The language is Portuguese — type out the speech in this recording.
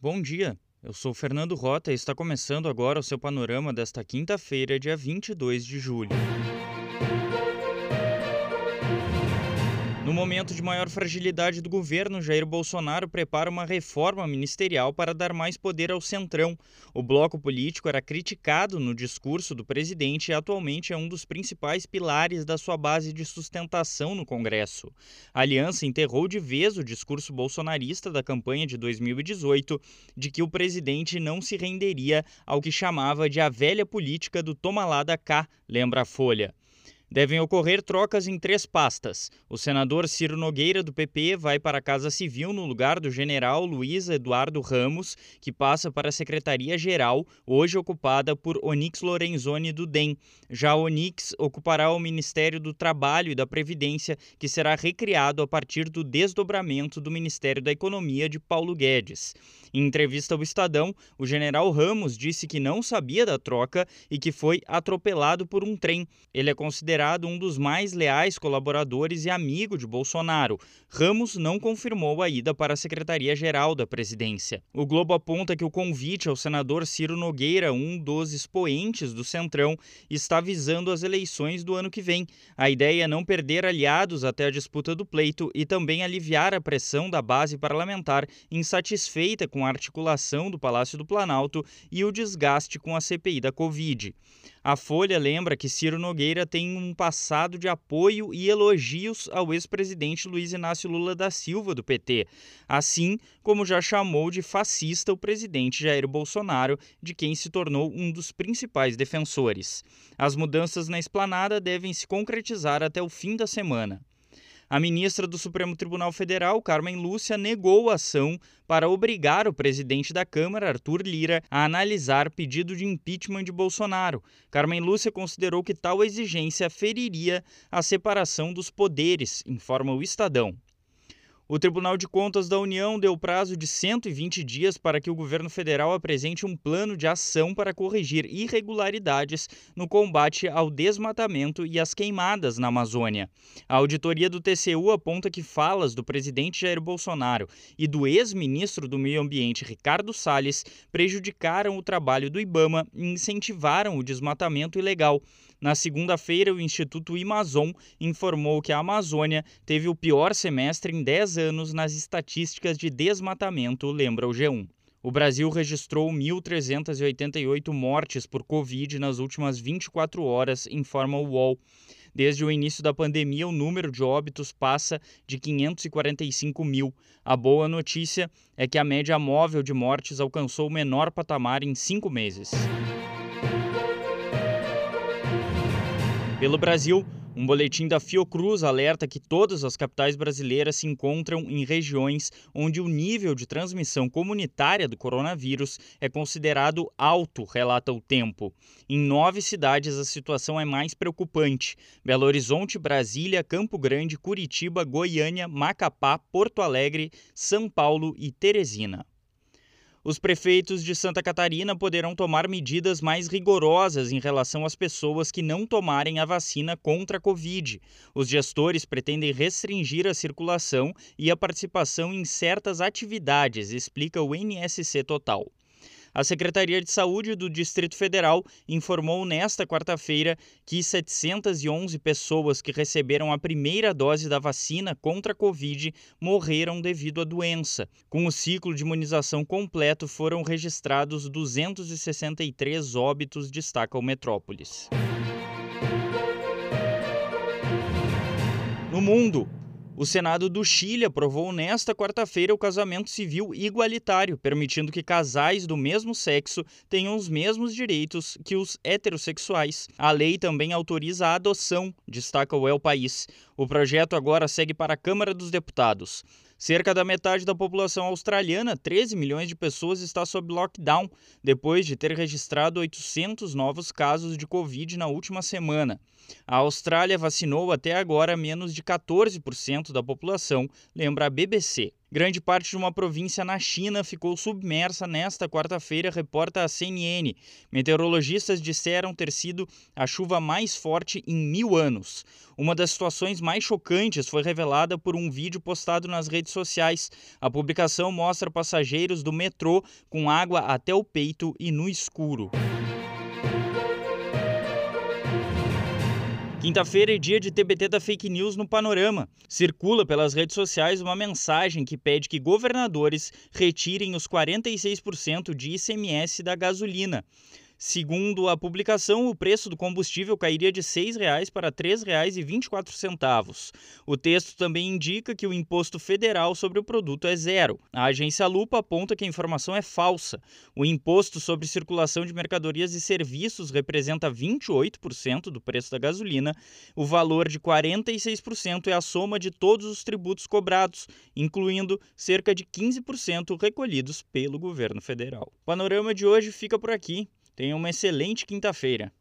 Bom dia, eu sou Fernando Rota e está começando agora o seu panorama desta quinta-feira, dia 22 de julho. No momento de maior fragilidade do governo, Jair Bolsonaro prepara uma reforma ministerial para dar mais poder ao Centrão. O bloco político era criticado no discurso do presidente e atualmente é um dos principais pilares da sua base de sustentação no Congresso. A aliança enterrou de vez o discurso bolsonarista da campanha de 2018 de que o presidente não se renderia ao que chamava de a velha política do toma lá da cá, lembra a Folha. Devem ocorrer trocas em três pastas. O senador Ciro Nogueira, do PP, vai para a Casa Civil no lugar do general Luiz Eduardo Ramos, que passa para a Secretaria-Geral, hoje ocupada por Onix Lorenzoni, do DEM. Já Onix ocupará o Ministério do Trabalho e da Previdência, que será recriado a partir do desdobramento do Ministério da Economia de Paulo Guedes. Em entrevista ao Estadão, o general Ramos disse que não sabia da troca e que foi atropelado por um trem. Ele é considerado um dos mais leais colaboradores e amigo de Bolsonaro. Ramos não confirmou a ida para a Secretaria-Geral da Presidência. O Globo aponta que o convite ao senador Ciro Nogueira, um dos expoentes do Centrão, está visando as eleições do ano que vem. A ideia é não perder aliados até a disputa do pleito e também aliviar a pressão da base parlamentar insatisfeita com a articulação do Palácio do Planalto e o desgaste com a CPI da Covid. A Folha lembra que Ciro Nogueira tem um passado de apoio e elogios ao ex-presidente Luiz Inácio Lula da Silva, do PT, assim como já chamou de fascista o presidente Jair Bolsonaro, de quem se tornou um dos principais defensores. As mudanças na esplanada devem se concretizar até o fim da semana. A ministra do Supremo Tribunal Federal, Carmen Lúcia, negou a ação para obrigar o presidente da Câmara, Arthur Lira, a analisar pedido de impeachment de Bolsonaro. Carmen Lúcia considerou que tal exigência feriria a separação dos poderes, informa o Estadão. O Tribunal de Contas da União deu prazo de 120 dias para que o governo federal apresente um plano de ação para corrigir irregularidades no combate ao desmatamento e às queimadas na Amazônia. A auditoria do TCU aponta que falas do presidente Jair Bolsonaro e do ex-ministro do Meio Ambiente Ricardo Salles prejudicaram o trabalho do IBAMA e incentivaram o desmatamento ilegal. Na segunda-feira, o Instituto Amazon informou que a Amazônia teve o pior semestre em 10 anos nas estatísticas de desmatamento, lembra o G1. O Brasil registrou 1.388 mortes por Covid nas últimas 24 horas, informa o UOL. Desde o início da pandemia, o número de óbitos passa de 545 mil. A boa notícia é que a média móvel de mortes alcançou o menor patamar em cinco meses. Pelo Brasil, um boletim da Fiocruz alerta que todas as capitais brasileiras se encontram em regiões onde o nível de transmissão comunitária do coronavírus é considerado alto, relata o tempo. Em nove cidades, a situação é mais preocupante: Belo Horizonte, Brasília, Campo Grande, Curitiba, Goiânia, Macapá, Porto Alegre, São Paulo e Teresina. Os prefeitos de Santa Catarina poderão tomar medidas mais rigorosas em relação às pessoas que não tomarem a vacina contra a Covid. Os gestores pretendem restringir a circulação e a participação em certas atividades, explica o NSC Total. A Secretaria de Saúde do Distrito Federal informou nesta quarta-feira que 711 pessoas que receberam a primeira dose da vacina contra a Covid morreram devido à doença. Com o ciclo de imunização completo, foram registrados 263 óbitos, destaca o Metrópolis. No mundo, o Senado do Chile aprovou nesta quarta-feira o casamento civil igualitário, permitindo que casais do mesmo sexo tenham os mesmos direitos que os heterossexuais. A lei também autoriza a adoção, destaca o El País. O projeto agora segue para a Câmara dos Deputados. Cerca da metade da população australiana, 13 milhões de pessoas, está sob lockdown, depois de ter registrado 800 novos casos de Covid na última semana. A Austrália vacinou até agora menos de 14% da população, lembra a BBC. Grande parte de uma província na China ficou submersa nesta quarta-feira, reporta a CNN. Meteorologistas disseram ter sido a chuva mais forte em mil anos. Uma das situações mais chocantes foi revelada por um vídeo postado nas redes sociais. A publicação mostra passageiros do metrô com água até o peito e no escuro. Quinta-feira é dia de TBT da fake news no Panorama. Circula pelas redes sociais uma mensagem que pede que governadores retirem os 46% de ICMS da gasolina. Segundo a publicação, o preço do combustível cairia de R$ 6,00 para R$ 3,24. O texto também indica que o imposto federal sobre o produto é zero. A agência Lupa aponta que a informação é falsa. O imposto sobre circulação de mercadorias e serviços representa 28% do preço da gasolina. O valor de 46% é a soma de todos os tributos cobrados, incluindo cerca de 15% recolhidos pelo governo federal. O panorama de hoje fica por aqui. Tenha uma excelente quinta-feira.